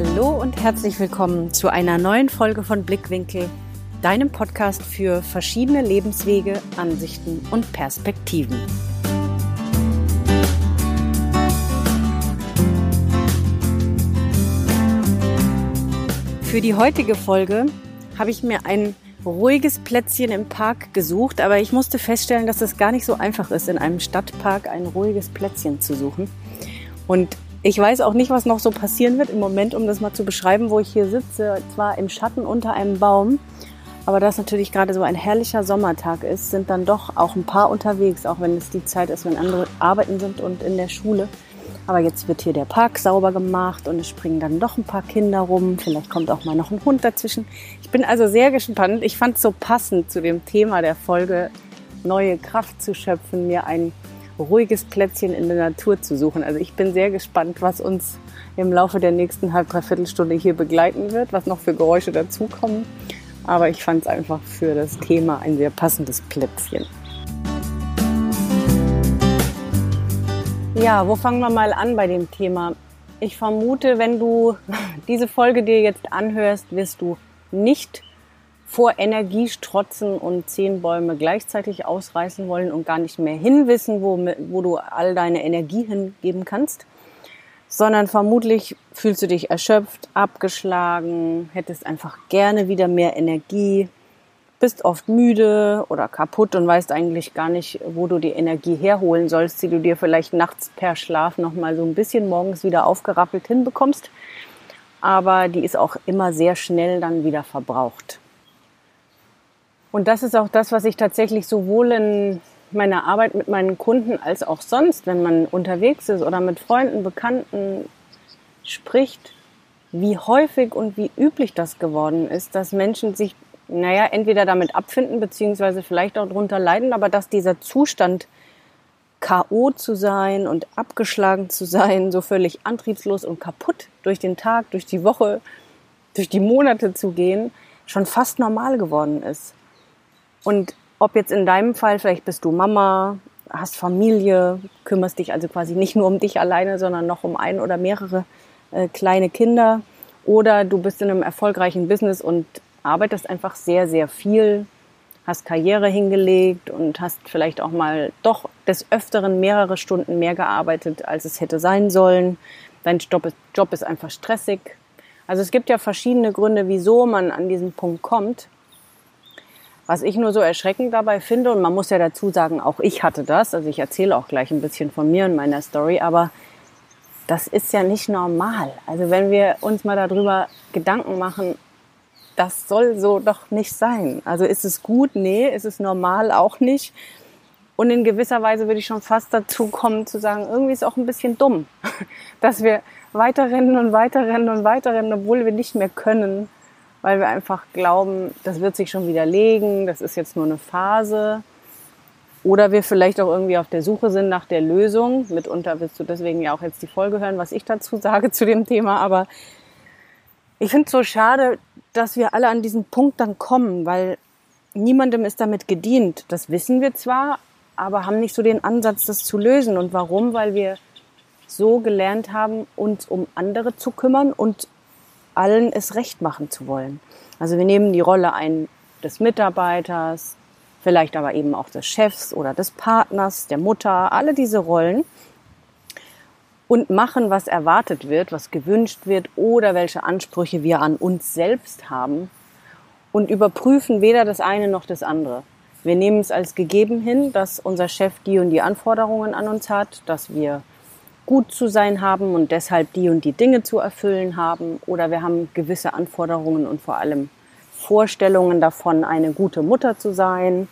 Hallo und herzlich willkommen zu einer neuen Folge von Blickwinkel, deinem Podcast für verschiedene Lebenswege, Ansichten und Perspektiven. Für die heutige Folge habe ich mir ein ruhiges Plätzchen im Park gesucht, aber ich musste feststellen, dass es gar nicht so einfach ist, in einem Stadtpark ein ruhiges Plätzchen zu suchen. Und ich weiß auch nicht, was noch so passieren wird im Moment, um das mal zu beschreiben, wo ich hier sitze, zwar im Schatten unter einem Baum, aber da es natürlich gerade so ein herrlicher Sommertag ist, sind dann doch auch ein paar unterwegs, auch wenn es die Zeit ist, wenn andere arbeiten sind und in der Schule. Aber jetzt wird hier der Park sauber gemacht und es springen dann doch ein paar Kinder rum. Vielleicht kommt auch mal noch ein Hund dazwischen. Ich bin also sehr gespannt. Ich fand es so passend zu dem Thema der Folge, neue Kraft zu schöpfen, mir ein ruhiges Plätzchen in der Natur zu suchen. Also ich bin sehr gespannt, was uns im Laufe der nächsten halb, dreiviertel Stunde hier begleiten wird, was noch für Geräusche dazukommen. Aber ich fand es einfach für das Thema ein sehr passendes Plätzchen. Ja, wo fangen wir mal an bei dem Thema? Ich vermute, wenn du diese Folge dir jetzt anhörst, wirst du nicht vor Energie strotzen und zehn Bäume gleichzeitig ausreißen wollen und gar nicht mehr hinwissen, wo, wo du all deine Energie hingeben kannst, sondern vermutlich fühlst du dich erschöpft, abgeschlagen, hättest einfach gerne wieder mehr Energie, bist oft müde oder kaputt und weißt eigentlich gar nicht, wo du die Energie herholen sollst, die du dir vielleicht nachts per Schlaf noch mal so ein bisschen morgens wieder aufgerappelt hinbekommst. Aber die ist auch immer sehr schnell dann wieder verbraucht. Und das ist auch das, was ich tatsächlich sowohl in meiner Arbeit mit meinen Kunden als auch sonst, wenn man unterwegs ist oder mit Freunden, Bekannten spricht, wie häufig und wie üblich das geworden ist, dass Menschen sich naja, entweder damit abfinden, beziehungsweise vielleicht auch darunter leiden, aber dass dieser Zustand K.O. zu sein und abgeschlagen zu sein, so völlig antriebslos und kaputt durch den Tag, durch die Woche, durch die Monate zu gehen, schon fast normal geworden ist. Und ob jetzt in deinem Fall, vielleicht bist du Mama, hast Familie, kümmerst dich also quasi nicht nur um dich alleine, sondern noch um ein oder mehrere äh, kleine Kinder, oder du bist in einem erfolgreichen Business und arbeitest einfach sehr, sehr viel, hast Karriere hingelegt und hast vielleicht auch mal doch des Öfteren mehrere Stunden mehr gearbeitet, als es hätte sein sollen. Dein Job ist, Job ist einfach stressig. Also es gibt ja verschiedene Gründe, wieso man an diesen Punkt kommt. Was ich nur so erschreckend dabei finde, und man muss ja dazu sagen, auch ich hatte das, also ich erzähle auch gleich ein bisschen von mir und meiner Story, aber das ist ja nicht normal. Also wenn wir uns mal darüber Gedanken machen, das soll so doch nicht sein. Also ist es gut? Nee. Ist es normal? Auch nicht. Und in gewisser Weise würde ich schon fast dazu kommen zu sagen, irgendwie ist es auch ein bisschen dumm, dass wir weiterrennen und weiterrennen und weiterrennen, obwohl wir nicht mehr können, weil wir einfach glauben, das wird sich schon wieder legen, das ist jetzt nur eine Phase. Oder wir vielleicht auch irgendwie auf der Suche sind nach der Lösung. Mitunter wirst du deswegen ja auch jetzt die Folge hören, was ich dazu sage zu dem Thema. Aber ich finde es so schade, dass wir alle an diesen Punkt dann kommen, weil niemandem ist damit gedient. Das wissen wir zwar, aber haben nicht so den Ansatz, das zu lösen. Und warum? Weil wir so gelernt haben, uns um andere zu kümmern und allen es recht machen zu wollen. Also wir nehmen die Rolle ein des Mitarbeiters, vielleicht aber eben auch des Chefs oder des Partners, der Mutter, alle diese Rollen und machen, was erwartet wird, was gewünscht wird oder welche Ansprüche wir an uns selbst haben und überprüfen weder das eine noch das andere. Wir nehmen es als gegeben hin, dass unser Chef die und die Anforderungen an uns hat, dass wir gut zu sein haben und deshalb die und die Dinge zu erfüllen haben oder wir haben gewisse Anforderungen und vor allem Vorstellungen davon, eine gute Mutter zu sein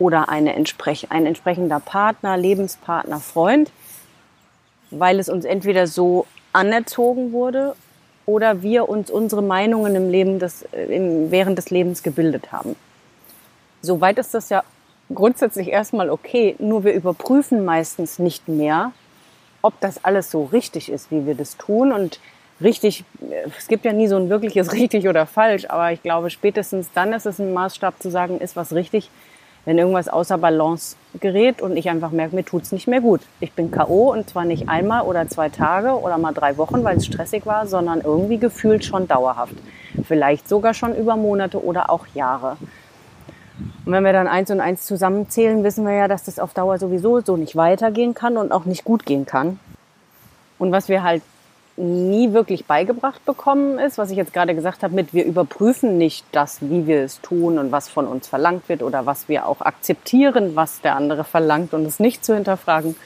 oder eine entsprech ein entsprechender Partner, Lebenspartner, Freund weil es uns entweder so anerzogen wurde oder wir uns unsere Meinungen im Leben des, äh, im, während des Lebens gebildet haben. Soweit ist das ja grundsätzlich erstmal okay, nur wir überprüfen meistens nicht mehr, ob das alles so richtig ist, wie wir das tun. Und richtig, äh, es gibt ja nie so ein wirkliches richtig oder falsch, aber ich glaube, spätestens dann ist es ein Maßstab zu sagen, ist was richtig, wenn irgendwas außer Balance gerät und ich einfach merke, mir tut's nicht mehr gut. Ich bin K.O. und zwar nicht einmal oder zwei Tage oder mal drei Wochen, weil es stressig war, sondern irgendwie gefühlt schon dauerhaft. Vielleicht sogar schon über Monate oder auch Jahre. Und wenn wir dann eins und eins zusammenzählen, wissen wir ja, dass das auf Dauer sowieso so nicht weitergehen kann und auch nicht gut gehen kann. Und was wir halt nie wirklich beigebracht bekommen ist, was ich jetzt gerade gesagt habe, mit wir überprüfen nicht das, wie wir es tun und was von uns verlangt wird oder was wir auch akzeptieren, was der andere verlangt und es nicht zu hinterfragen.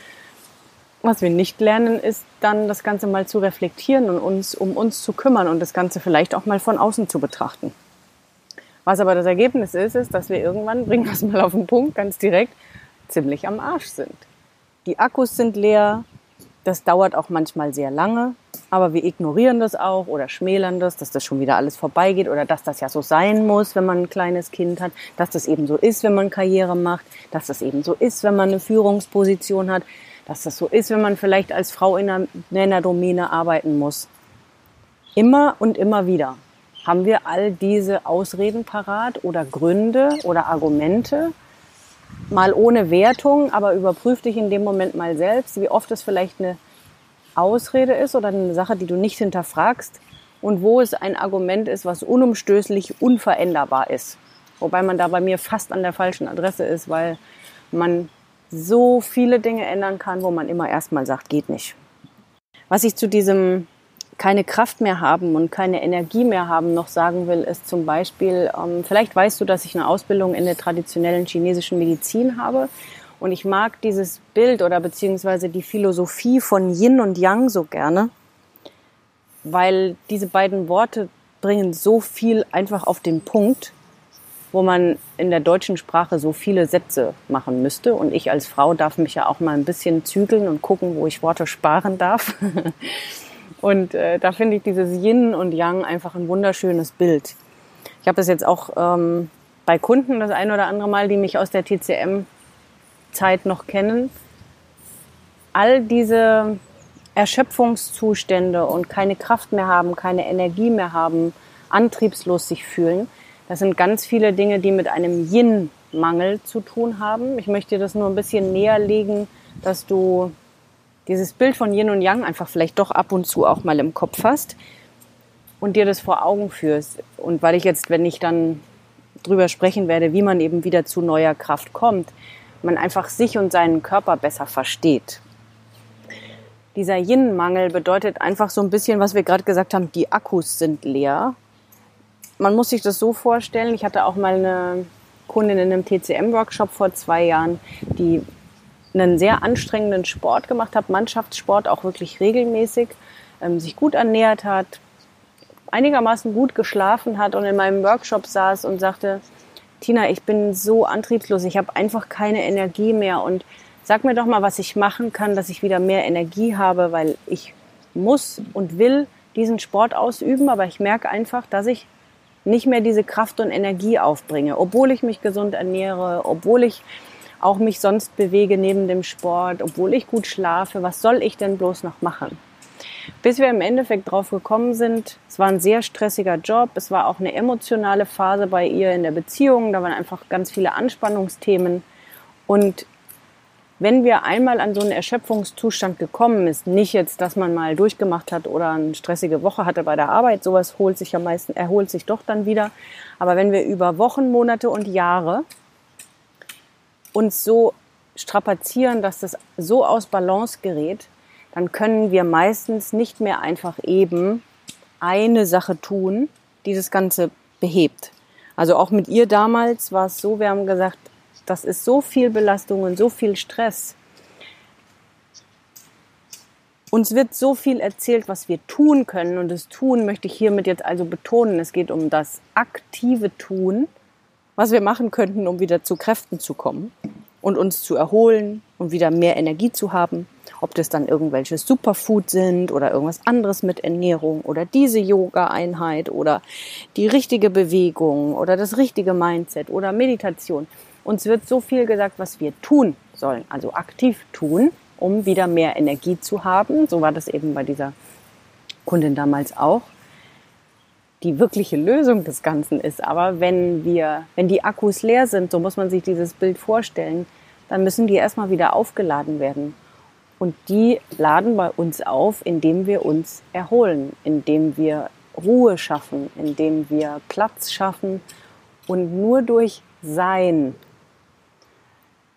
Was wir nicht lernen, ist dann das Ganze mal zu reflektieren und uns um uns zu kümmern und das Ganze vielleicht auch mal von außen zu betrachten. Was aber das Ergebnis ist, ist, dass wir irgendwann, bringen wir es mal auf den Punkt, ganz direkt, ziemlich am Arsch sind. Die Akkus sind leer, das dauert auch manchmal sehr lange, aber wir ignorieren das auch oder schmälern das, dass das schon wieder alles vorbeigeht oder dass das ja so sein muss, wenn man ein kleines Kind hat, dass das eben so ist, wenn man Karriere macht, dass das eben so ist, wenn man eine Führungsposition hat, dass das so ist, wenn man vielleicht als Frau in einer, in einer Domäne arbeiten muss. Immer und immer wieder haben wir all diese Ausreden parat oder Gründe oder Argumente, mal ohne Wertung, aber überprüf dich in dem Moment mal selbst, wie oft es vielleicht eine Ausrede ist oder eine Sache, die du nicht hinterfragst und wo es ein Argument ist, was unumstößlich unveränderbar ist. Wobei man da bei mir fast an der falschen Adresse ist, weil man so viele Dinge ändern kann, wo man immer erstmal sagt, geht nicht. Was ich zu diesem keine Kraft mehr haben und keine Energie mehr haben noch sagen will, ist zum Beispiel, ähm, vielleicht weißt du, dass ich eine Ausbildung in der traditionellen chinesischen Medizin habe. Und ich mag dieses Bild oder beziehungsweise die Philosophie von Yin und Yang so gerne, weil diese beiden Worte bringen so viel einfach auf den Punkt, wo man in der deutschen Sprache so viele Sätze machen müsste. Und ich als Frau darf mich ja auch mal ein bisschen zügeln und gucken, wo ich Worte sparen darf. Und äh, da finde ich dieses Yin und Yang einfach ein wunderschönes Bild. Ich habe das jetzt auch ähm, bei Kunden das ein oder andere Mal, die mich aus der TCM-Zeit noch kennen. All diese Erschöpfungszustände und keine Kraft mehr haben, keine Energie mehr haben, antriebslos sich fühlen, das sind ganz viele Dinge, die mit einem Yin-Mangel zu tun haben. Ich möchte dir das nur ein bisschen näher legen, dass du dieses Bild von Yin und Yang einfach vielleicht doch ab und zu auch mal im Kopf hast und dir das vor Augen führst. Und weil ich jetzt, wenn ich dann drüber sprechen werde, wie man eben wieder zu neuer Kraft kommt, man einfach sich und seinen Körper besser versteht. Dieser Yin-Mangel bedeutet einfach so ein bisschen, was wir gerade gesagt haben, die Akkus sind leer. Man muss sich das so vorstellen, ich hatte auch mal eine Kundin in einem TCM-Workshop vor zwei Jahren, die einen sehr anstrengenden Sport gemacht habe, Mannschaftssport auch wirklich regelmäßig, ähm, sich gut ernährt hat, einigermaßen gut geschlafen hat und in meinem Workshop saß und sagte, Tina, ich bin so antriebslos, ich habe einfach keine Energie mehr und sag mir doch mal, was ich machen kann, dass ich wieder mehr Energie habe, weil ich muss und will diesen Sport ausüben, aber ich merke einfach, dass ich nicht mehr diese Kraft und Energie aufbringe, obwohl ich mich gesund ernähre, obwohl ich auch mich sonst bewege neben dem Sport, obwohl ich gut schlafe, was soll ich denn bloß noch machen? Bis wir im Endeffekt drauf gekommen sind, es war ein sehr stressiger Job, es war auch eine emotionale Phase bei ihr in der Beziehung, da waren einfach ganz viele Anspannungsthemen und wenn wir einmal an so einen Erschöpfungszustand gekommen ist, nicht jetzt, dass man mal durchgemacht hat oder eine stressige Woche hatte bei der Arbeit, sowas holt sich am meisten, erholt sich doch dann wieder. Aber wenn wir über Wochen, Monate und Jahre uns so strapazieren, dass das so aus Balance gerät, dann können wir meistens nicht mehr einfach eben eine Sache tun, die das Ganze behebt. Also auch mit ihr damals war es so, wir haben gesagt, das ist so viel Belastung und so viel Stress. Uns wird so viel erzählt, was wir tun können und das Tun möchte ich hiermit jetzt also betonen. Es geht um das aktive Tun was wir machen könnten, um wieder zu Kräften zu kommen und uns zu erholen und wieder mehr Energie zu haben. Ob das dann irgendwelche Superfood sind oder irgendwas anderes mit Ernährung oder diese Yoga-Einheit oder die richtige Bewegung oder das richtige Mindset oder Meditation. Uns wird so viel gesagt, was wir tun sollen, also aktiv tun, um wieder mehr Energie zu haben. So war das eben bei dieser Kundin damals auch die wirkliche Lösung des Ganzen ist. Aber wenn wir, wenn die Akkus leer sind, so muss man sich dieses Bild vorstellen, dann müssen die erstmal wieder aufgeladen werden. Und die laden bei uns auf, indem wir uns erholen, indem wir Ruhe schaffen, indem wir Platz schaffen und nur durch Sein.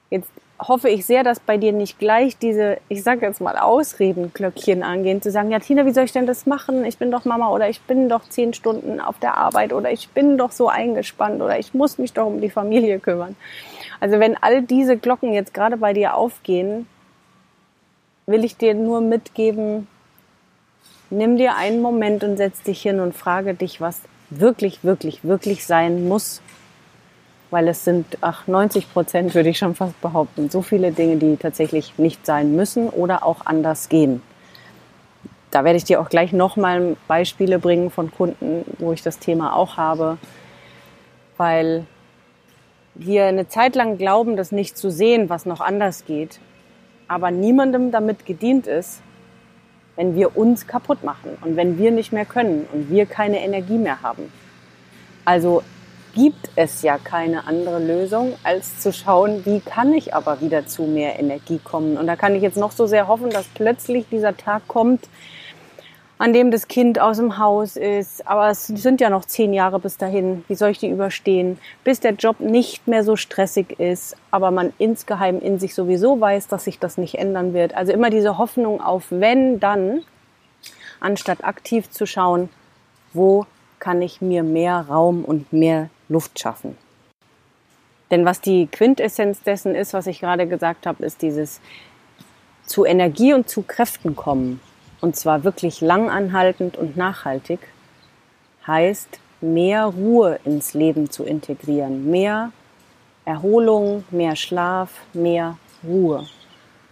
Jetzt hoffe ich sehr, dass bei dir nicht gleich diese, ich sage jetzt mal, Ausredenglöckchen angehen, zu sagen, ja Tina, wie soll ich denn das machen? Ich bin doch Mama oder ich bin doch zehn Stunden auf der Arbeit oder ich bin doch so eingespannt oder ich muss mich doch um die Familie kümmern. Also wenn all diese Glocken jetzt gerade bei dir aufgehen, will ich dir nur mitgeben, nimm dir einen Moment und setz dich hin und frage dich, was wirklich, wirklich, wirklich sein muss weil es sind, ach, 90 Prozent würde ich schon fast behaupten, so viele Dinge, die tatsächlich nicht sein müssen oder auch anders gehen. Da werde ich dir auch gleich nochmal Beispiele bringen von Kunden, wo ich das Thema auch habe, weil wir eine Zeit lang glauben, das nicht zu sehen, was noch anders geht, aber niemandem damit gedient ist, wenn wir uns kaputt machen und wenn wir nicht mehr können und wir keine Energie mehr haben. Also gibt es ja keine andere Lösung, als zu schauen, wie kann ich aber wieder zu mehr Energie kommen. Und da kann ich jetzt noch so sehr hoffen, dass plötzlich dieser Tag kommt, an dem das Kind aus dem Haus ist. Aber es sind ja noch zehn Jahre bis dahin. Wie soll ich die überstehen? Bis der Job nicht mehr so stressig ist, aber man insgeheim in sich sowieso weiß, dass sich das nicht ändern wird. Also immer diese Hoffnung auf wenn, dann, anstatt aktiv zu schauen, wo kann ich mir mehr Raum und mehr Luft schaffen. Denn was die Quintessenz dessen ist, was ich gerade gesagt habe, ist dieses zu Energie und zu Kräften kommen. Und zwar wirklich langanhaltend und nachhaltig, heißt mehr Ruhe ins Leben zu integrieren, mehr Erholung, mehr Schlaf, mehr Ruhe.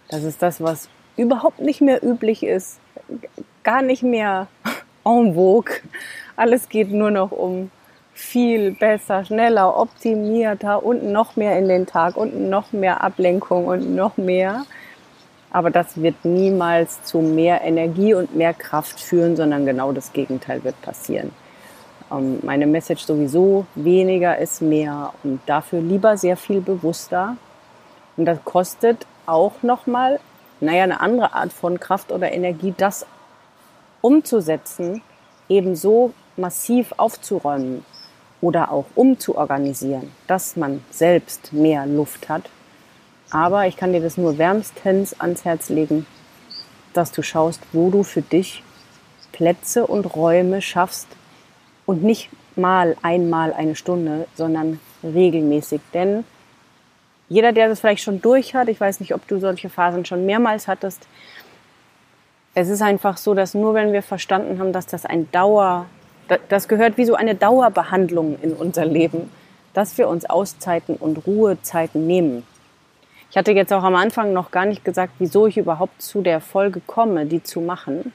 Das ist das, was überhaupt nicht mehr üblich ist, gar nicht mehr en vogue. Alles geht nur noch um viel besser, schneller, optimierter und noch mehr in den Tag und noch mehr Ablenkung und noch mehr. Aber das wird niemals zu mehr Energie und mehr Kraft führen, sondern genau das Gegenteil wird passieren. Ähm, meine Message sowieso, weniger ist mehr und dafür lieber sehr viel bewusster. Und das kostet auch nochmal, naja, eine andere Art von Kraft oder Energie, das umzusetzen, eben so massiv aufzuräumen oder auch umzuorganisieren, dass man selbst mehr Luft hat. Aber ich kann dir das nur wärmstens ans Herz legen, dass du schaust, wo du für dich Plätze und Räume schaffst und nicht mal einmal eine Stunde, sondern regelmäßig. Denn jeder, der das vielleicht schon durch hat, ich weiß nicht, ob du solche Phasen schon mehrmals hattest, es ist einfach so, dass nur wenn wir verstanden haben, dass das ein Dauer, das gehört wie so eine Dauerbehandlung in unser Leben, dass wir uns Auszeiten und Ruhezeiten nehmen. Ich hatte jetzt auch am Anfang noch gar nicht gesagt, wieso ich überhaupt zu der Folge komme, die zu machen.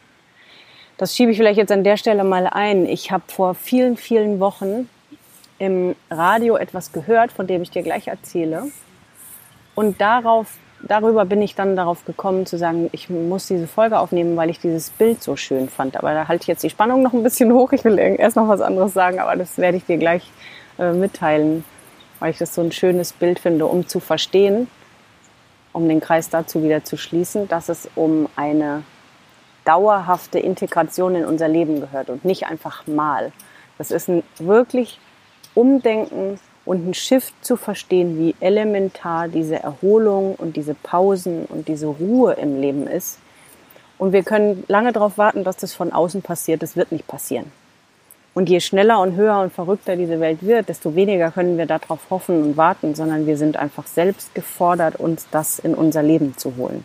Das schiebe ich vielleicht jetzt an der Stelle mal ein. Ich habe vor vielen, vielen Wochen im Radio etwas gehört, von dem ich dir gleich erzähle. Und darauf, darüber bin ich dann darauf gekommen zu sagen, ich muss diese Folge aufnehmen, weil ich dieses Bild so schön fand. Aber da halte ich jetzt die Spannung noch ein bisschen hoch. Ich will erst noch was anderes sagen, aber das werde ich dir gleich äh, mitteilen, weil ich das so ein schönes Bild finde, um zu verstehen, um den Kreis dazu wieder zu schließen, dass es um eine dauerhafte Integration in unser Leben gehört und nicht einfach mal. Das ist ein wirklich Umdenken und ein Shift zu verstehen, wie elementar diese Erholung und diese Pausen und diese Ruhe im Leben ist. Und wir können lange darauf warten, dass das von außen passiert. Das wird nicht passieren. Und je schneller und höher und verrückter diese Welt wird, desto weniger können wir darauf hoffen und warten, sondern wir sind einfach selbst gefordert, uns das in unser Leben zu holen.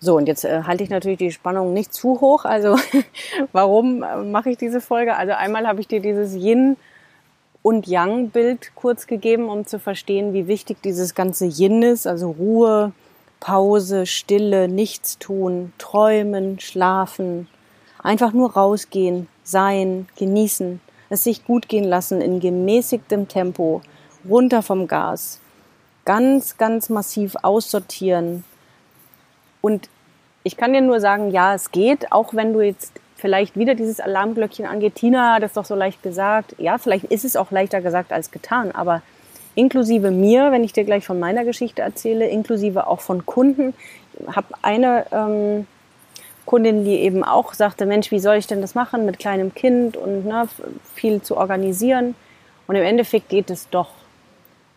So, und jetzt äh, halte ich natürlich die Spannung nicht zu hoch. Also warum äh, mache ich diese Folge? Also einmal habe ich dir dieses Yin und Yang-Bild kurz gegeben, um zu verstehen, wie wichtig dieses ganze Yin ist. Also Ruhe, Pause, Stille, Nichtstun, Träumen, Schlafen, einfach nur rausgehen, sein, genießen, es sich gut gehen lassen in gemäßigtem Tempo, runter vom Gas, ganz, ganz massiv aussortieren. Und ich kann dir nur sagen, ja, es geht, auch wenn du jetzt vielleicht wieder dieses Alarmglöckchen angeht. Tina hat es doch so leicht gesagt. Ja, vielleicht ist es auch leichter gesagt als getan, aber inklusive mir, wenn ich dir gleich von meiner Geschichte erzähle, inklusive auch von Kunden. Habe eine ähm, Kundin, die eben auch sagte, Mensch, wie soll ich denn das machen mit kleinem Kind und ne, viel zu organisieren. Und im Endeffekt geht es doch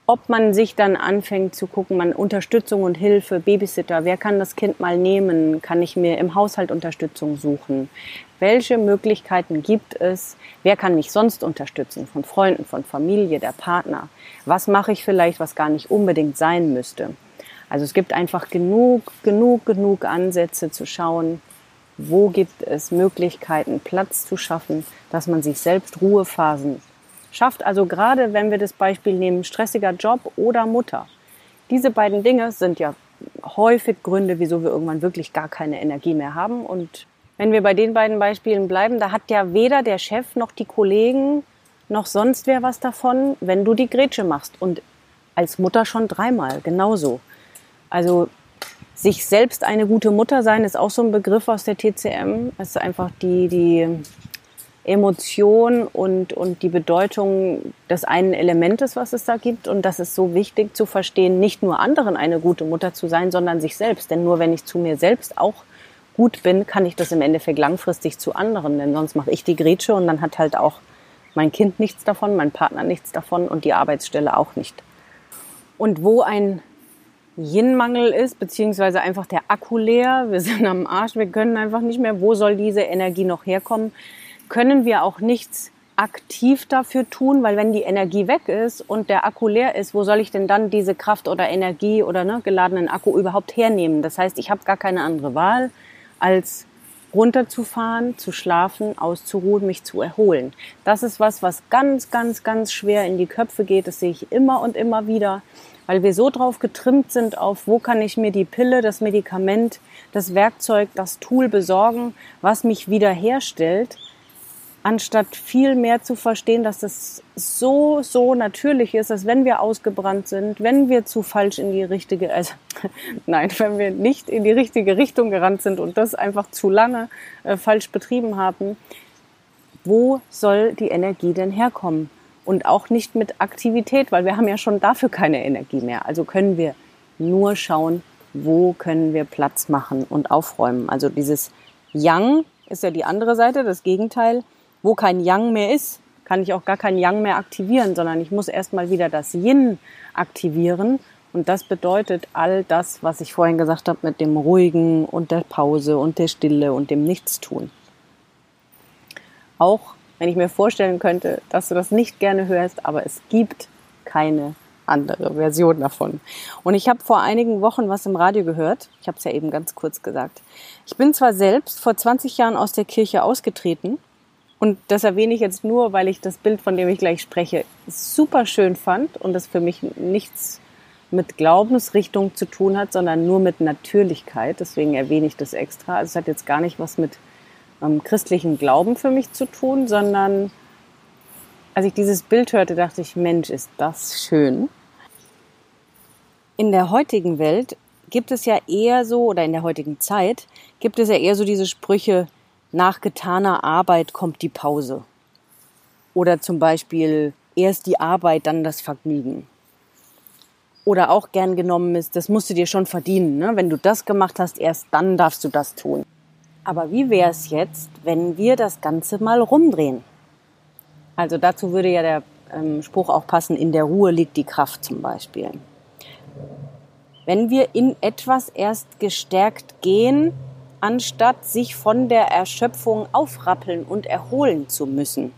ob man sich dann anfängt zu gucken, man Unterstützung und Hilfe, Babysitter, wer kann das Kind mal nehmen? Kann ich mir im Haushalt Unterstützung suchen? Welche Möglichkeiten gibt es? Wer kann mich sonst unterstützen? Von Freunden, von Familie, der Partner? Was mache ich vielleicht, was gar nicht unbedingt sein müsste? Also es gibt einfach genug, genug, genug Ansätze zu schauen, wo gibt es Möglichkeiten, Platz zu schaffen, dass man sich selbst Ruhephasen schafft. Also gerade wenn wir das Beispiel nehmen, stressiger Job oder Mutter. Diese beiden Dinge sind ja häufig Gründe, wieso wir irgendwann wirklich gar keine Energie mehr haben. Und wenn wir bei den beiden Beispielen bleiben, da hat ja weder der Chef noch die Kollegen noch sonst wer was davon, wenn du die Grätsche machst. Und als Mutter schon dreimal, genauso. Also sich selbst eine gute Mutter sein ist auch so ein Begriff aus der TCM. Es ist einfach die, die Emotion und, und die Bedeutung des einen Elementes, was es da gibt. Und das ist so wichtig zu verstehen, nicht nur anderen eine gute Mutter zu sein, sondern sich selbst. Denn nur wenn ich zu mir selbst auch gut bin, kann ich das im Endeffekt langfristig zu anderen. Denn sonst mache ich die Grätsche und dann hat halt auch mein Kind nichts davon, mein Partner nichts davon und die Arbeitsstelle auch nicht. Und wo ein Yin-Mangel ist, beziehungsweise einfach der Akku leer, wir sind am Arsch, wir können einfach nicht mehr, wo soll diese Energie noch herkommen? können wir auch nichts aktiv dafür tun, weil wenn die Energie weg ist und der Akku leer ist, wo soll ich denn dann diese Kraft oder Energie oder ne, geladenen Akku überhaupt hernehmen? Das heißt, ich habe gar keine andere Wahl, als runterzufahren, zu schlafen, auszuruhen, mich zu erholen. Das ist was, was ganz, ganz, ganz schwer in die Köpfe geht. Das sehe ich immer und immer wieder, weil wir so drauf getrimmt sind auf, wo kann ich mir die Pille, das Medikament, das Werkzeug, das Tool besorgen, was mich wiederherstellt anstatt viel mehr zu verstehen, dass es so, so natürlich ist, dass wenn wir ausgebrannt sind, wenn wir zu falsch in die richtige, also nein, wenn wir nicht in die richtige Richtung gerannt sind und das einfach zu lange äh, falsch betrieben haben, wo soll die Energie denn herkommen? Und auch nicht mit Aktivität, weil wir haben ja schon dafür keine Energie mehr. Also können wir nur schauen, wo können wir Platz machen und aufräumen. Also dieses Yang ist ja die andere Seite, das Gegenteil wo kein Yang mehr ist, kann ich auch gar kein Yang mehr aktivieren, sondern ich muss erstmal wieder das Yin aktivieren. Und das bedeutet all das, was ich vorhin gesagt habe mit dem Ruhigen und der Pause und der Stille und dem Nichtstun. Auch wenn ich mir vorstellen könnte, dass du das nicht gerne hörst, aber es gibt keine andere Version davon. Und ich habe vor einigen Wochen was im Radio gehört. Ich habe es ja eben ganz kurz gesagt. Ich bin zwar selbst vor 20 Jahren aus der Kirche ausgetreten, und das erwähne ich jetzt nur, weil ich das Bild, von dem ich gleich spreche, super schön fand und das für mich nichts mit Glaubensrichtung zu tun hat, sondern nur mit Natürlichkeit. Deswegen erwähne ich das extra. Also es hat jetzt gar nicht was mit ähm, christlichem Glauben für mich zu tun, sondern als ich dieses Bild hörte, dachte ich, Mensch, ist das schön. In der heutigen Welt gibt es ja eher so, oder in der heutigen Zeit gibt es ja eher so diese Sprüche, nach getaner Arbeit kommt die Pause. Oder zum Beispiel erst die Arbeit, dann das Vergnügen. Oder auch gern genommen ist, das musst du dir schon verdienen. Ne? Wenn du das gemacht hast, erst dann darfst du das tun. Aber wie wäre es jetzt, wenn wir das Ganze mal rumdrehen? Also dazu würde ja der ähm, Spruch auch passen, in der Ruhe liegt die Kraft zum Beispiel. Wenn wir in etwas erst gestärkt gehen, anstatt sich von der Erschöpfung aufrappeln und erholen zu müssen.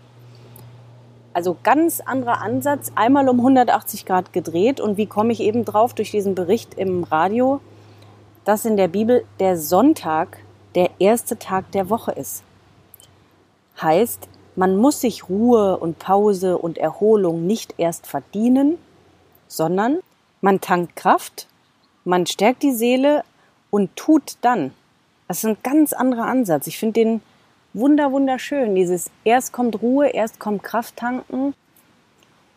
Also ganz anderer Ansatz, einmal um 180 Grad gedreht. Und wie komme ich eben drauf durch diesen Bericht im Radio, dass in der Bibel der Sonntag der erste Tag der Woche ist. Heißt, man muss sich Ruhe und Pause und Erholung nicht erst verdienen, sondern man tankt Kraft, man stärkt die Seele und tut dann. Das ist ein ganz anderer Ansatz. Ich finde den wunder, wunderschön. Dieses erst kommt Ruhe, erst kommt Kraft tanken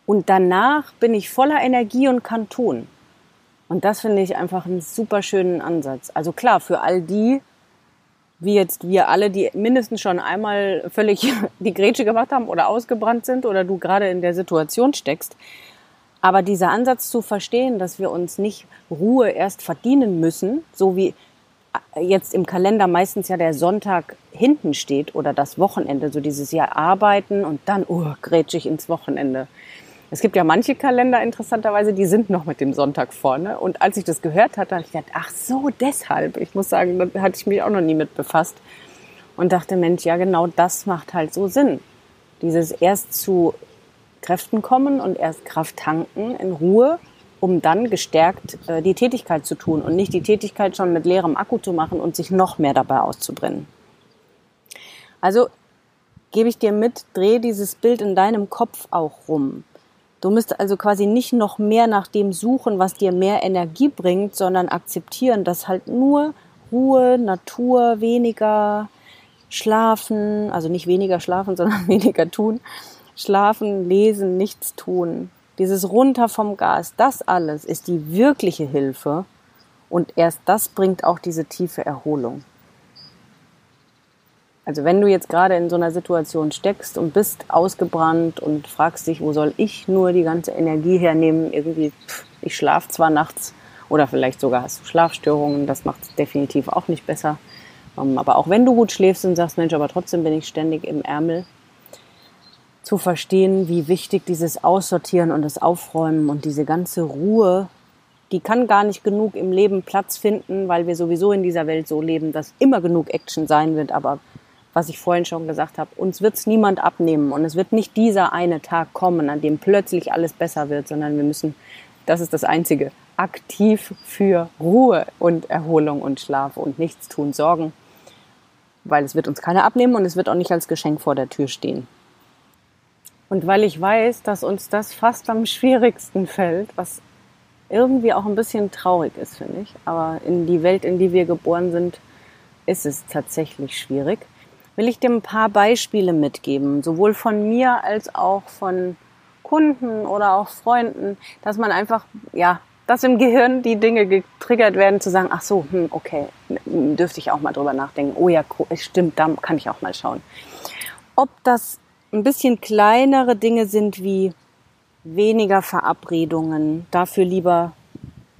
und danach bin ich voller Energie und kann tun. Und das finde ich einfach einen super schönen Ansatz. Also klar, für all die, wie jetzt wir alle, die mindestens schon einmal völlig die Grätsche gemacht haben oder ausgebrannt sind oder du gerade in der Situation steckst. Aber dieser Ansatz zu verstehen, dass wir uns nicht Ruhe erst verdienen müssen, so wie jetzt im Kalender meistens ja der Sonntag hinten steht oder das Wochenende, so dieses Jahr arbeiten und dann, oh, grätsch ich ins Wochenende. Es gibt ja manche Kalender interessanterweise, die sind noch mit dem Sonntag vorne. Und als ich das gehört hatte, habe ich gedacht, ach so, deshalb. Ich muss sagen, da hatte ich mich auch noch nie mit befasst. Und dachte, Mensch, ja genau das macht halt so Sinn. Dieses erst zu Kräften kommen und erst Kraft tanken in Ruhe, um dann gestärkt äh, die Tätigkeit zu tun und nicht die Tätigkeit schon mit leerem Akku zu machen und sich noch mehr dabei auszubrennen. Also gebe ich dir mit, dreh dieses Bild in deinem Kopf auch rum. Du müsst also quasi nicht noch mehr nach dem suchen, was dir mehr Energie bringt, sondern akzeptieren, dass halt nur Ruhe, Natur, weniger schlafen, also nicht weniger schlafen, sondern weniger tun, schlafen, lesen, nichts tun, dieses runter vom Gas, das alles ist die wirkliche Hilfe und erst das bringt auch diese tiefe Erholung. Also wenn du jetzt gerade in so einer Situation steckst und bist ausgebrannt und fragst dich, wo soll ich nur die ganze Energie hernehmen? Irgendwie, pff, ich schlafe zwar nachts oder vielleicht sogar hast du Schlafstörungen, das macht es definitiv auch nicht besser. Ähm, aber auch wenn du gut schläfst und sagst, Mensch, aber trotzdem bin ich ständig im Ärmel, zu verstehen, wie wichtig dieses Aussortieren und das Aufräumen und diese ganze Ruhe, die kann gar nicht genug im Leben Platz finden, weil wir sowieso in dieser Welt so leben, dass immer genug Action sein wird, aber was ich vorhin schon gesagt habe, uns wird es niemand abnehmen und es wird nicht dieser eine Tag kommen, an dem plötzlich alles besser wird, sondern wir müssen, das ist das Einzige, aktiv für Ruhe und Erholung und Schlaf und Nichtstun sorgen, weil es wird uns keiner abnehmen und es wird auch nicht als Geschenk vor der Tür stehen. Und weil ich weiß, dass uns das fast am schwierigsten fällt, was irgendwie auch ein bisschen traurig ist, finde ich, aber in die Welt, in die wir geboren sind, ist es tatsächlich schwierig will ich dir ein paar Beispiele mitgeben, sowohl von mir als auch von Kunden oder auch Freunden, dass man einfach, ja, dass im Gehirn die Dinge getriggert werden, zu sagen, ach so, hm, okay, dürfte ich auch mal drüber nachdenken. Oh ja, stimmt, da kann ich auch mal schauen. Ob das ein bisschen kleinere Dinge sind wie weniger Verabredungen, dafür lieber,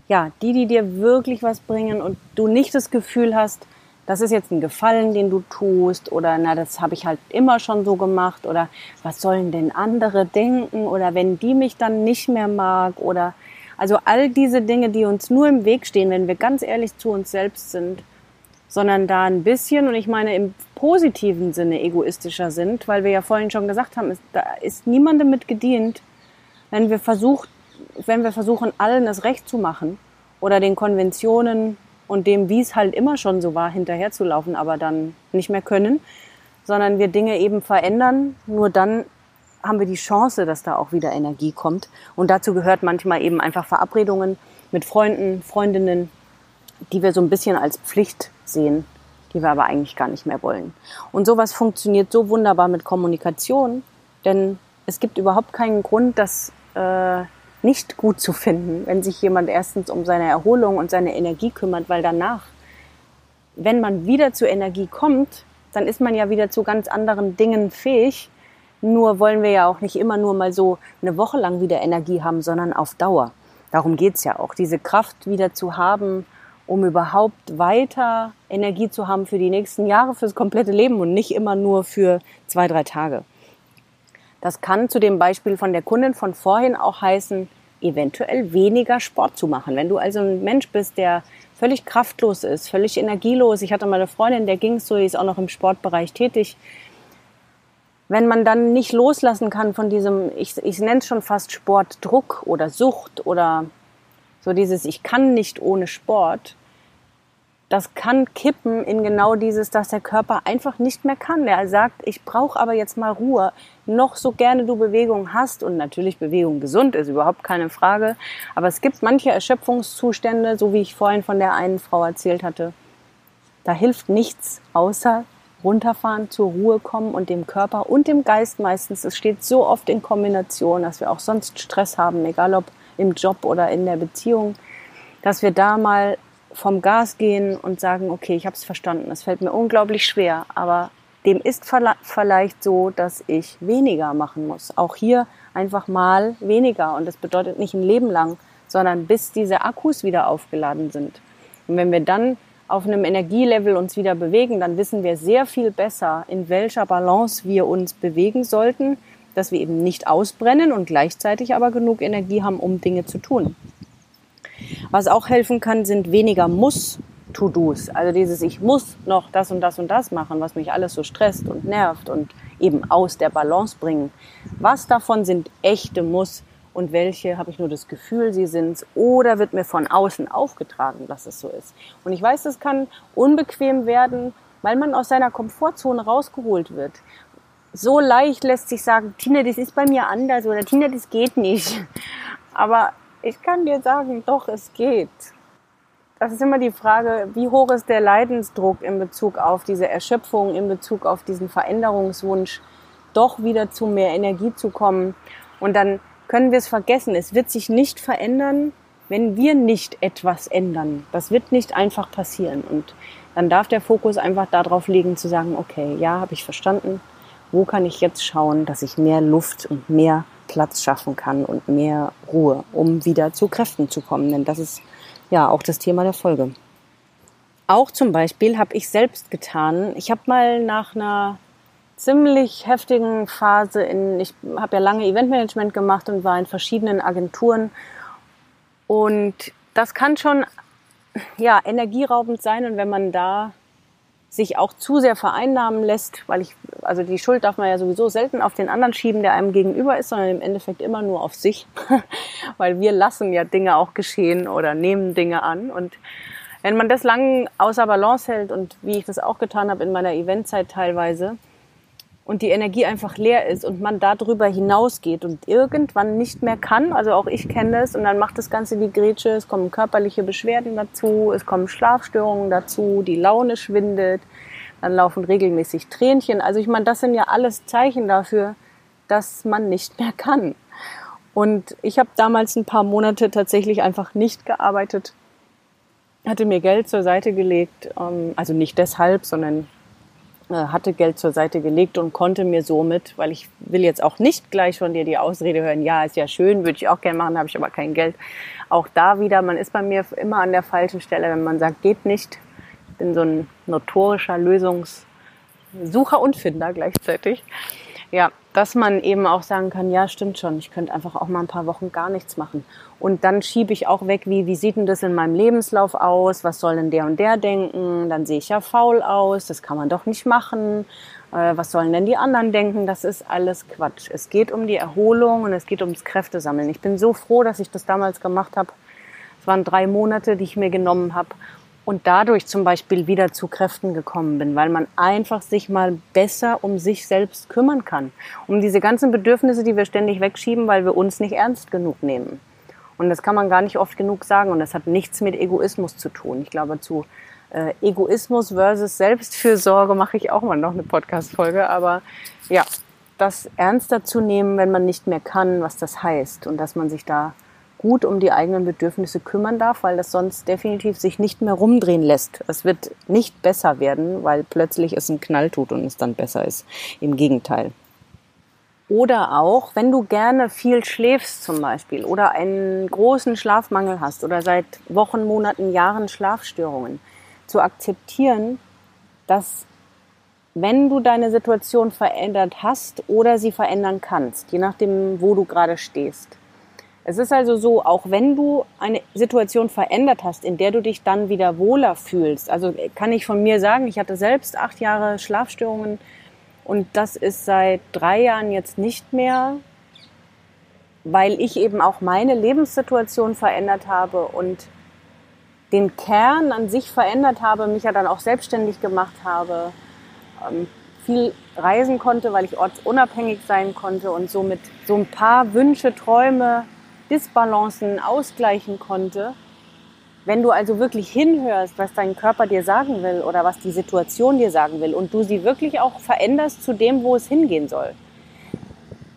ja, die, die dir wirklich was bringen und du nicht das Gefühl hast, das ist jetzt ein Gefallen, den du tust oder na, das habe ich halt immer schon so gemacht oder was sollen denn andere denken oder wenn die mich dann nicht mehr mag oder also all diese Dinge, die uns nur im Weg stehen, wenn wir ganz ehrlich zu uns selbst sind, sondern da ein bisschen und ich meine im positiven Sinne egoistischer sind, weil wir ja vorhin schon gesagt haben, ist, da ist niemandem mit gedient, wenn wir versucht, wenn wir versuchen, allen das Recht zu machen oder den Konventionen und dem, wie es halt immer schon so war, hinterherzulaufen, aber dann nicht mehr können, sondern wir Dinge eben verändern. Nur dann haben wir die Chance, dass da auch wieder Energie kommt. Und dazu gehört manchmal eben einfach Verabredungen mit Freunden, Freundinnen, die wir so ein bisschen als Pflicht sehen, die wir aber eigentlich gar nicht mehr wollen. Und sowas funktioniert so wunderbar mit Kommunikation, denn es gibt überhaupt keinen Grund, dass äh, nicht gut zu finden, wenn sich jemand erstens um seine Erholung und seine Energie kümmert, weil danach, wenn man wieder zur Energie kommt, dann ist man ja wieder zu ganz anderen Dingen fähig. Nur wollen wir ja auch nicht immer nur mal so eine Woche lang wieder Energie haben, sondern auf Dauer. Darum geht's ja auch, diese Kraft wieder zu haben, um überhaupt weiter Energie zu haben für die nächsten Jahre, fürs komplette Leben und nicht immer nur für zwei, drei Tage. Das kann zu dem Beispiel von der Kundin von vorhin auch heißen, eventuell weniger Sport zu machen. Wenn du also ein Mensch bist, der völlig kraftlos ist, völlig energielos. Ich hatte mal eine Freundin, der ging so, die ist auch noch im Sportbereich tätig. Wenn man dann nicht loslassen kann von diesem, ich, ich nenne es schon fast Sportdruck oder Sucht oder so dieses, ich kann nicht ohne Sport, das kann kippen in genau dieses, dass der Körper einfach nicht mehr kann. Der sagt, ich brauche aber jetzt mal Ruhe. Noch so gerne du Bewegung hast und natürlich Bewegung gesund ist, überhaupt keine Frage. Aber es gibt manche Erschöpfungszustände, so wie ich vorhin von der einen Frau erzählt hatte. Da hilft nichts außer runterfahren, zur Ruhe kommen und dem Körper und dem Geist meistens. Es steht so oft in Kombination, dass wir auch sonst Stress haben, egal ob im Job oder in der Beziehung, dass wir da mal vom Gas gehen und sagen, okay, ich habe es verstanden, es fällt mir unglaublich schwer, aber dem ist vielleicht so, dass ich weniger machen muss. Auch hier einfach mal weniger. Und das bedeutet nicht ein Leben lang, sondern bis diese Akkus wieder aufgeladen sind. Und wenn wir dann auf einem Energielevel uns wieder bewegen, dann wissen wir sehr viel besser, in welcher Balance wir uns bewegen sollten, dass wir eben nicht ausbrennen und gleichzeitig aber genug Energie haben, um Dinge zu tun. Was auch helfen kann, sind weniger Muss-To-Dos. Also dieses Ich muss noch das und das und das machen, was mich alles so stresst und nervt und eben aus der Balance bringen. Was davon sind echte Muss und welche habe ich nur das Gefühl, sie sind oder wird mir von außen aufgetragen, dass es so ist. Und ich weiß, das kann unbequem werden, weil man aus seiner Komfortzone rausgeholt wird. So leicht lässt sich sagen, Tina, das ist bei mir anders oder Tina, das geht nicht. Aber ich kann dir sagen, doch, es geht. Das ist immer die Frage, wie hoch ist der Leidensdruck in Bezug auf diese Erschöpfung, in Bezug auf diesen Veränderungswunsch, doch wieder zu mehr Energie zu kommen. Und dann können wir es vergessen. Es wird sich nicht verändern, wenn wir nicht etwas ändern. Das wird nicht einfach passieren. Und dann darf der Fokus einfach darauf liegen, zu sagen, okay, ja, habe ich verstanden. Wo kann ich jetzt schauen, dass ich mehr Luft und mehr Platz schaffen kann und mehr Ruhe, um wieder zu Kräften zu kommen. Denn das ist ja auch das Thema der Folge. Auch zum Beispiel habe ich selbst getan. Ich habe mal nach einer ziemlich heftigen Phase in, ich habe ja lange Eventmanagement gemacht und war in verschiedenen Agenturen. Und das kann schon ja, energieraubend sein. Und wenn man da sich auch zu sehr vereinnahmen lässt, weil ich, also die Schuld darf man ja sowieso selten auf den anderen schieben, der einem gegenüber ist, sondern im Endeffekt immer nur auf sich, weil wir lassen ja Dinge auch geschehen oder nehmen Dinge an. Und wenn man das lang außer Balance hält und wie ich das auch getan habe in meiner Eventzeit teilweise, und die Energie einfach leer ist und man darüber hinausgeht und irgendwann nicht mehr kann, also auch ich kenne das, und dann macht das Ganze die Grätsche, es kommen körperliche Beschwerden dazu, es kommen Schlafstörungen dazu, die Laune schwindet, dann laufen regelmäßig Tränchen. Also ich meine, das sind ja alles Zeichen dafür, dass man nicht mehr kann. Und ich habe damals ein paar Monate tatsächlich einfach nicht gearbeitet, hatte mir Geld zur Seite gelegt, ähm, also nicht deshalb, sondern hatte Geld zur Seite gelegt und konnte mir somit, weil ich will jetzt auch nicht gleich von dir die Ausrede hören, ja, ist ja schön, würde ich auch gerne machen, habe ich aber kein Geld. Auch da wieder, man ist bei mir immer an der falschen Stelle, wenn man sagt, geht nicht. Ich bin so ein notorischer Lösungssucher und Finder gleichzeitig. Ja, dass man eben auch sagen kann, ja, stimmt schon, ich könnte einfach auch mal ein paar Wochen gar nichts machen. Und dann schiebe ich auch weg, wie, wie sieht denn das in meinem Lebenslauf aus? Was soll denn der und der denken? Dann sehe ich ja faul aus, das kann man doch nicht machen. Äh, was sollen denn die anderen denken? Das ist alles Quatsch. Es geht um die Erholung und es geht ums Kräftesammeln. Ich bin so froh, dass ich das damals gemacht habe. Es waren drei Monate, die ich mir genommen habe und dadurch zum Beispiel wieder zu Kräften gekommen bin, weil man einfach sich mal besser um sich selbst kümmern kann. Um diese ganzen Bedürfnisse, die wir ständig wegschieben, weil wir uns nicht ernst genug nehmen. Und das kann man gar nicht oft genug sagen und das hat nichts mit Egoismus zu tun. Ich glaube, zu äh, Egoismus versus Selbstfürsorge mache ich auch mal noch eine Podcast-Folge, aber ja, das ernster zu nehmen, wenn man nicht mehr kann, was das heißt und dass man sich da gut um die eigenen Bedürfnisse kümmern darf, weil das sonst definitiv sich nicht mehr rumdrehen lässt. Es wird nicht besser werden, weil plötzlich es einen Knall tut und es dann besser ist. Im Gegenteil. Oder auch, wenn du gerne viel schläfst zum Beispiel oder einen großen Schlafmangel hast oder seit Wochen, Monaten, Jahren Schlafstörungen, zu akzeptieren, dass wenn du deine Situation verändert hast oder sie verändern kannst, je nachdem, wo du gerade stehst, es ist also so, auch wenn du eine Situation verändert hast, in der du dich dann wieder wohler fühlst, also kann ich von mir sagen, ich hatte selbst acht Jahre Schlafstörungen und das ist seit drei Jahren jetzt nicht mehr, weil ich eben auch meine Lebenssituation verändert habe und den Kern an sich verändert habe, mich ja dann auch selbstständig gemacht habe, ähm, viel reisen konnte, weil ich ortsunabhängig sein konnte und somit so ein paar Wünsche, Träume Disbalancen ausgleichen konnte. Wenn du also wirklich hinhörst, was dein Körper dir sagen will oder was die Situation dir sagen will und du sie wirklich auch veränderst zu dem, wo es hingehen soll,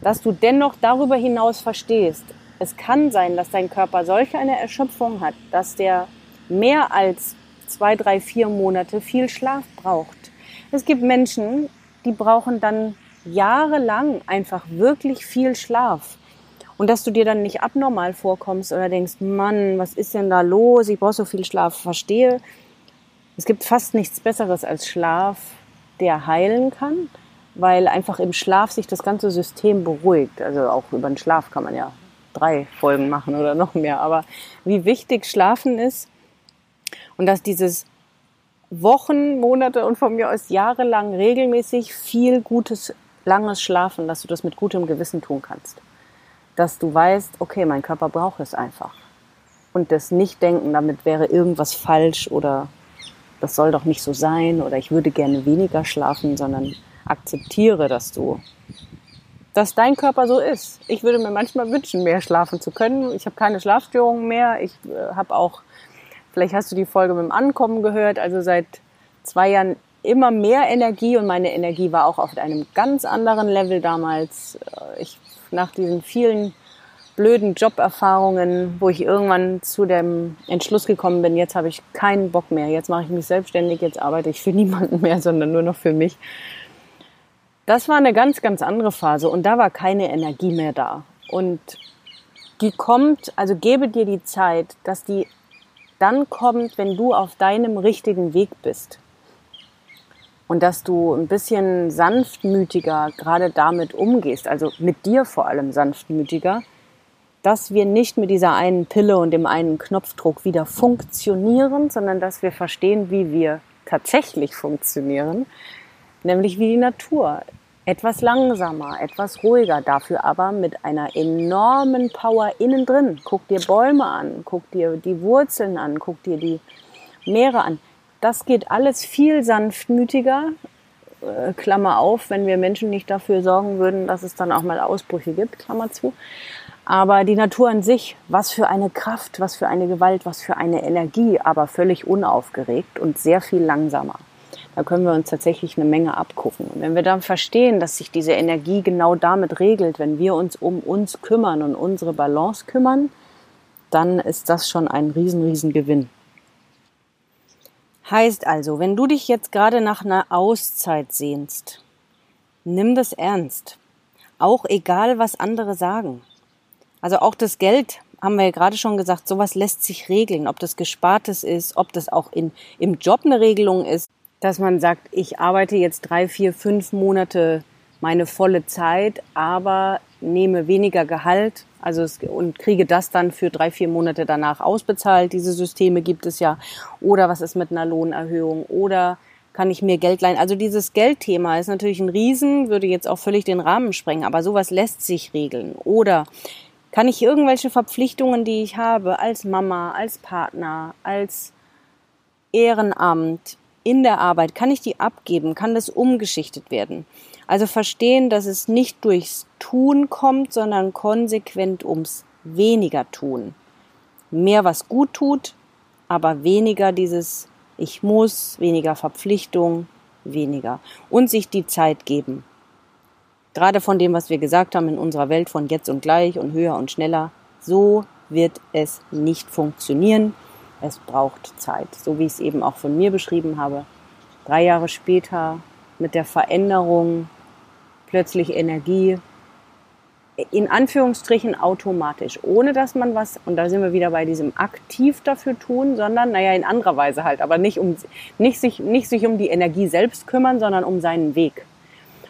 dass du dennoch darüber hinaus verstehst, es kann sein, dass dein Körper solch eine Erschöpfung hat, dass der mehr als zwei, drei, vier Monate viel Schlaf braucht. Es gibt Menschen, die brauchen dann jahrelang einfach wirklich viel Schlaf. Und dass du dir dann nicht abnormal vorkommst oder denkst, Mann, was ist denn da los? Ich brauche so viel Schlaf. Verstehe. Es gibt fast nichts Besseres als Schlaf, der heilen kann, weil einfach im Schlaf sich das ganze System beruhigt. Also auch über den Schlaf kann man ja drei Folgen machen oder noch mehr. Aber wie wichtig Schlafen ist und dass dieses Wochen, Monate und von mir aus jahrelang regelmäßig viel gutes, langes Schlafen, dass du das mit gutem Gewissen tun kannst dass du weißt, okay, mein Körper braucht es einfach. Und das Nicht-Denken, damit wäre irgendwas falsch oder das soll doch nicht so sein oder ich würde gerne weniger schlafen, sondern akzeptiere, dass du, dass dein Körper so ist. Ich würde mir manchmal wünschen, mehr schlafen zu können. Ich habe keine Schlafstörungen mehr. Ich äh, habe auch, vielleicht hast du die Folge mit dem Ankommen gehört, also seit zwei Jahren immer mehr Energie und meine Energie war auch auf einem ganz anderen Level damals. Äh, ich nach diesen vielen blöden Joberfahrungen, wo ich irgendwann zu dem Entschluss gekommen bin, jetzt habe ich keinen Bock mehr, jetzt mache ich mich selbstständig, jetzt arbeite ich für niemanden mehr, sondern nur noch für mich. Das war eine ganz, ganz andere Phase und da war keine Energie mehr da. Und die kommt, also gebe dir die Zeit, dass die dann kommt, wenn du auf deinem richtigen Weg bist und dass du ein bisschen sanftmütiger gerade damit umgehst, also mit dir vor allem sanftmütiger, dass wir nicht mit dieser einen Pille und dem einen Knopfdruck wieder funktionieren, sondern dass wir verstehen, wie wir tatsächlich funktionieren, nämlich wie die Natur. Etwas langsamer, etwas ruhiger, dafür aber mit einer enormen Power innen drin. Guck dir Bäume an, guck dir die Wurzeln an, guck dir die Meere an. Das geht alles viel sanftmütiger. Äh, Klammer auf, wenn wir Menschen nicht dafür sorgen würden, dass es dann auch mal Ausbrüche gibt, Klammer zu. Aber die Natur an sich, was für eine Kraft, was für eine Gewalt, was für eine Energie, aber völlig unaufgeregt und sehr viel langsamer. Da können wir uns tatsächlich eine Menge abgucken. Und wenn wir dann verstehen, dass sich diese Energie genau damit regelt, wenn wir uns um uns kümmern und unsere Balance kümmern, dann ist das schon ein riesen, riesen Gewinn. Heißt also, wenn du dich jetzt gerade nach einer Auszeit sehnst, nimm das ernst. Auch egal, was andere sagen. Also auch das Geld, haben wir ja gerade schon gesagt, sowas lässt sich regeln. Ob das Gespartes ist, ob das auch in, im Job eine Regelung ist, dass man sagt, ich arbeite jetzt drei, vier, fünf Monate meine volle Zeit, aber nehme weniger Gehalt, also es, und kriege das dann für drei, vier Monate danach ausbezahlt. Diese Systeme gibt es ja. Oder was ist mit einer Lohnerhöhung? Oder kann ich mir Geld leihen? Also dieses Geldthema ist natürlich ein Riesen, würde jetzt auch völlig den Rahmen sprengen, aber sowas lässt sich regeln. Oder kann ich irgendwelche Verpflichtungen, die ich habe, als Mama, als Partner, als Ehrenamt, in der Arbeit, kann ich die abgeben? Kann das umgeschichtet werden? Also verstehen, dass es nicht durchs Tun kommt, sondern konsequent ums weniger tun. Mehr was gut tut, aber weniger dieses ich muss, weniger Verpflichtung, weniger. Und sich die Zeit geben. Gerade von dem, was wir gesagt haben in unserer Welt von jetzt und gleich und höher und schneller, so wird es nicht funktionieren. Es braucht Zeit, so wie ich es eben auch von mir beschrieben habe. Drei Jahre später mit der Veränderung plötzlich Energie in Anführungsstrichen automatisch, ohne dass man was, und da sind wir wieder bei diesem aktiv dafür tun, sondern, naja, in anderer Weise halt, aber nicht, um, nicht, sich, nicht sich um die Energie selbst kümmern, sondern um seinen Weg.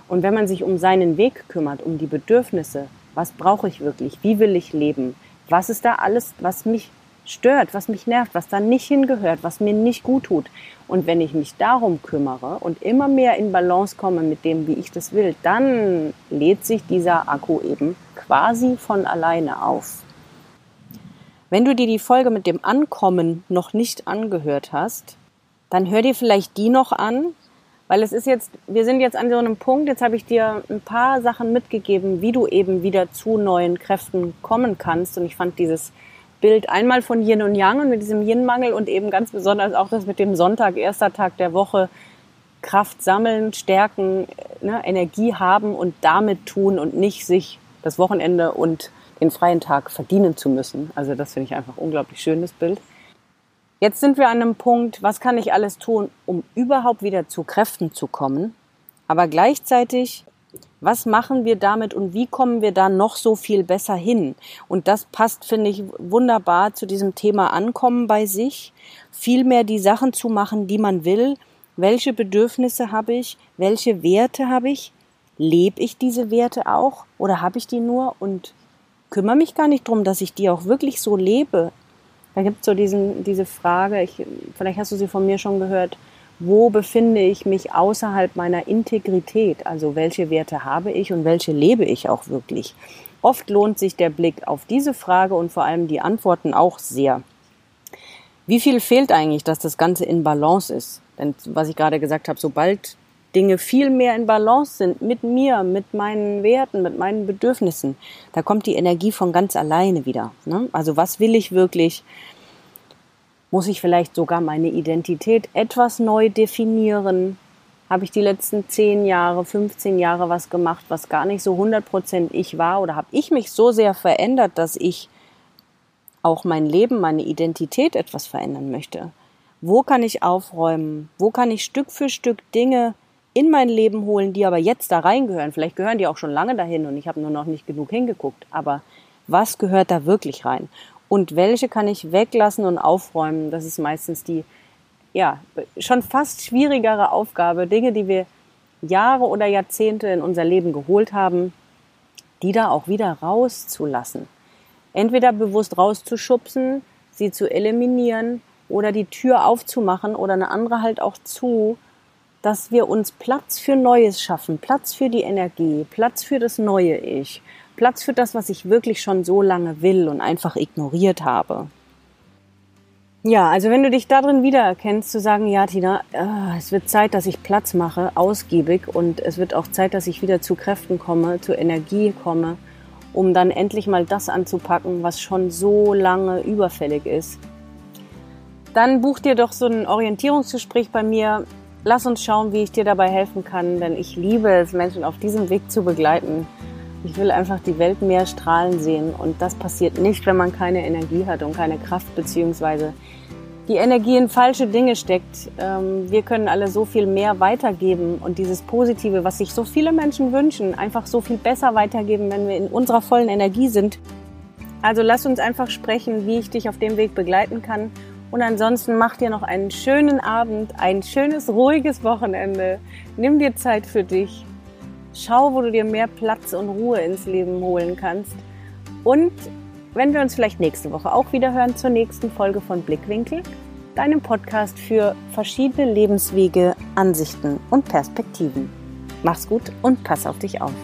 Und wenn man sich um seinen Weg kümmert, um die Bedürfnisse, was brauche ich wirklich, wie will ich leben, was ist da alles, was mich stört, was mich nervt, was da nicht hingehört, was mir nicht gut tut. Und wenn ich mich darum kümmere und immer mehr in Balance komme mit dem, wie ich das will, dann lädt sich dieser Akku eben quasi von alleine auf. Wenn du dir die Folge mit dem Ankommen noch nicht angehört hast, dann hör dir vielleicht die noch an, weil es ist jetzt, wir sind jetzt an so einem Punkt, jetzt habe ich dir ein paar Sachen mitgegeben, wie du eben wieder zu neuen Kräften kommen kannst. Und ich fand dieses Bild einmal von Yin und Yang und mit diesem Yin-Mangel und eben ganz besonders auch das mit dem Sonntag, erster Tag der Woche, Kraft sammeln, stärken, ne, Energie haben und damit tun und nicht sich das Wochenende und den freien Tag verdienen zu müssen. Also das finde ich einfach unglaublich schönes Bild. Jetzt sind wir an einem Punkt, was kann ich alles tun, um überhaupt wieder zu Kräften zu kommen? Aber gleichzeitig, was machen wir damit und wie kommen wir da noch so viel besser hin? Und das passt, finde ich, wunderbar zu diesem Thema Ankommen bei sich. Vielmehr die Sachen zu machen, die man will. Welche Bedürfnisse habe ich? Welche Werte habe ich? Lebe ich diese Werte auch oder habe ich die nur und kümmere mich gar nicht drum, dass ich die auch wirklich so lebe? Da gibt es so diesen, diese Frage, ich, vielleicht hast du sie von mir schon gehört, wo befinde ich mich außerhalb meiner Integrität? Also welche Werte habe ich und welche lebe ich auch wirklich? Oft lohnt sich der Blick auf diese Frage und vor allem die Antworten auch sehr. Wie viel fehlt eigentlich, dass das Ganze in Balance ist? Denn was ich gerade gesagt habe, sobald Dinge viel mehr in Balance sind mit mir, mit meinen Werten, mit meinen Bedürfnissen, da kommt die Energie von ganz alleine wieder. Ne? Also was will ich wirklich? Muss ich vielleicht sogar meine Identität etwas neu definieren? Habe ich die letzten 10 Jahre, 15 Jahre was gemacht, was gar nicht so 100% ich war? Oder habe ich mich so sehr verändert, dass ich auch mein Leben, meine Identität etwas verändern möchte? Wo kann ich aufräumen? Wo kann ich Stück für Stück Dinge in mein Leben holen, die aber jetzt da reingehören. Vielleicht gehören die auch schon lange dahin und ich habe nur noch nicht genug hingeguckt. Aber was gehört da wirklich rein? Und welche kann ich weglassen und aufräumen? Das ist meistens die, ja, schon fast schwierigere Aufgabe. Dinge, die wir Jahre oder Jahrzehnte in unser Leben geholt haben, die da auch wieder rauszulassen. Entweder bewusst rauszuschubsen, sie zu eliminieren oder die Tür aufzumachen oder eine andere halt auch zu dass wir uns Platz für Neues schaffen, Platz für die Energie, Platz für das neue Ich, Platz für das, was ich wirklich schon so lange will und einfach ignoriert habe. Ja, also wenn du dich darin wiedererkennst, zu sagen, ja, Tina, äh, es wird Zeit, dass ich Platz mache, ausgiebig, und es wird auch Zeit, dass ich wieder zu Kräften komme, zur Energie komme, um dann endlich mal das anzupacken, was schon so lange überfällig ist. Dann buch dir doch so ein Orientierungsgespräch bei mir Lass uns schauen, wie ich dir dabei helfen kann, denn ich liebe es, Menschen auf diesem Weg zu begleiten. Ich will einfach die Welt mehr strahlen sehen und das passiert nicht, wenn man keine Energie hat und keine Kraft beziehungsweise die Energie in falsche Dinge steckt. Ähm, wir können alle so viel mehr weitergeben und dieses Positive, was sich so viele Menschen wünschen, einfach so viel besser weitergeben, wenn wir in unserer vollen Energie sind. Also lass uns einfach sprechen, wie ich dich auf dem Weg begleiten kann und ansonsten mach dir noch einen schönen Abend, ein schönes, ruhiges Wochenende. Nimm dir Zeit für dich. Schau, wo du dir mehr Platz und Ruhe ins Leben holen kannst. Und wenn wir uns vielleicht nächste Woche auch wieder hören zur nächsten Folge von Blickwinkel, deinem Podcast für verschiedene Lebenswege, Ansichten und Perspektiven. Mach's gut und pass auf dich auf.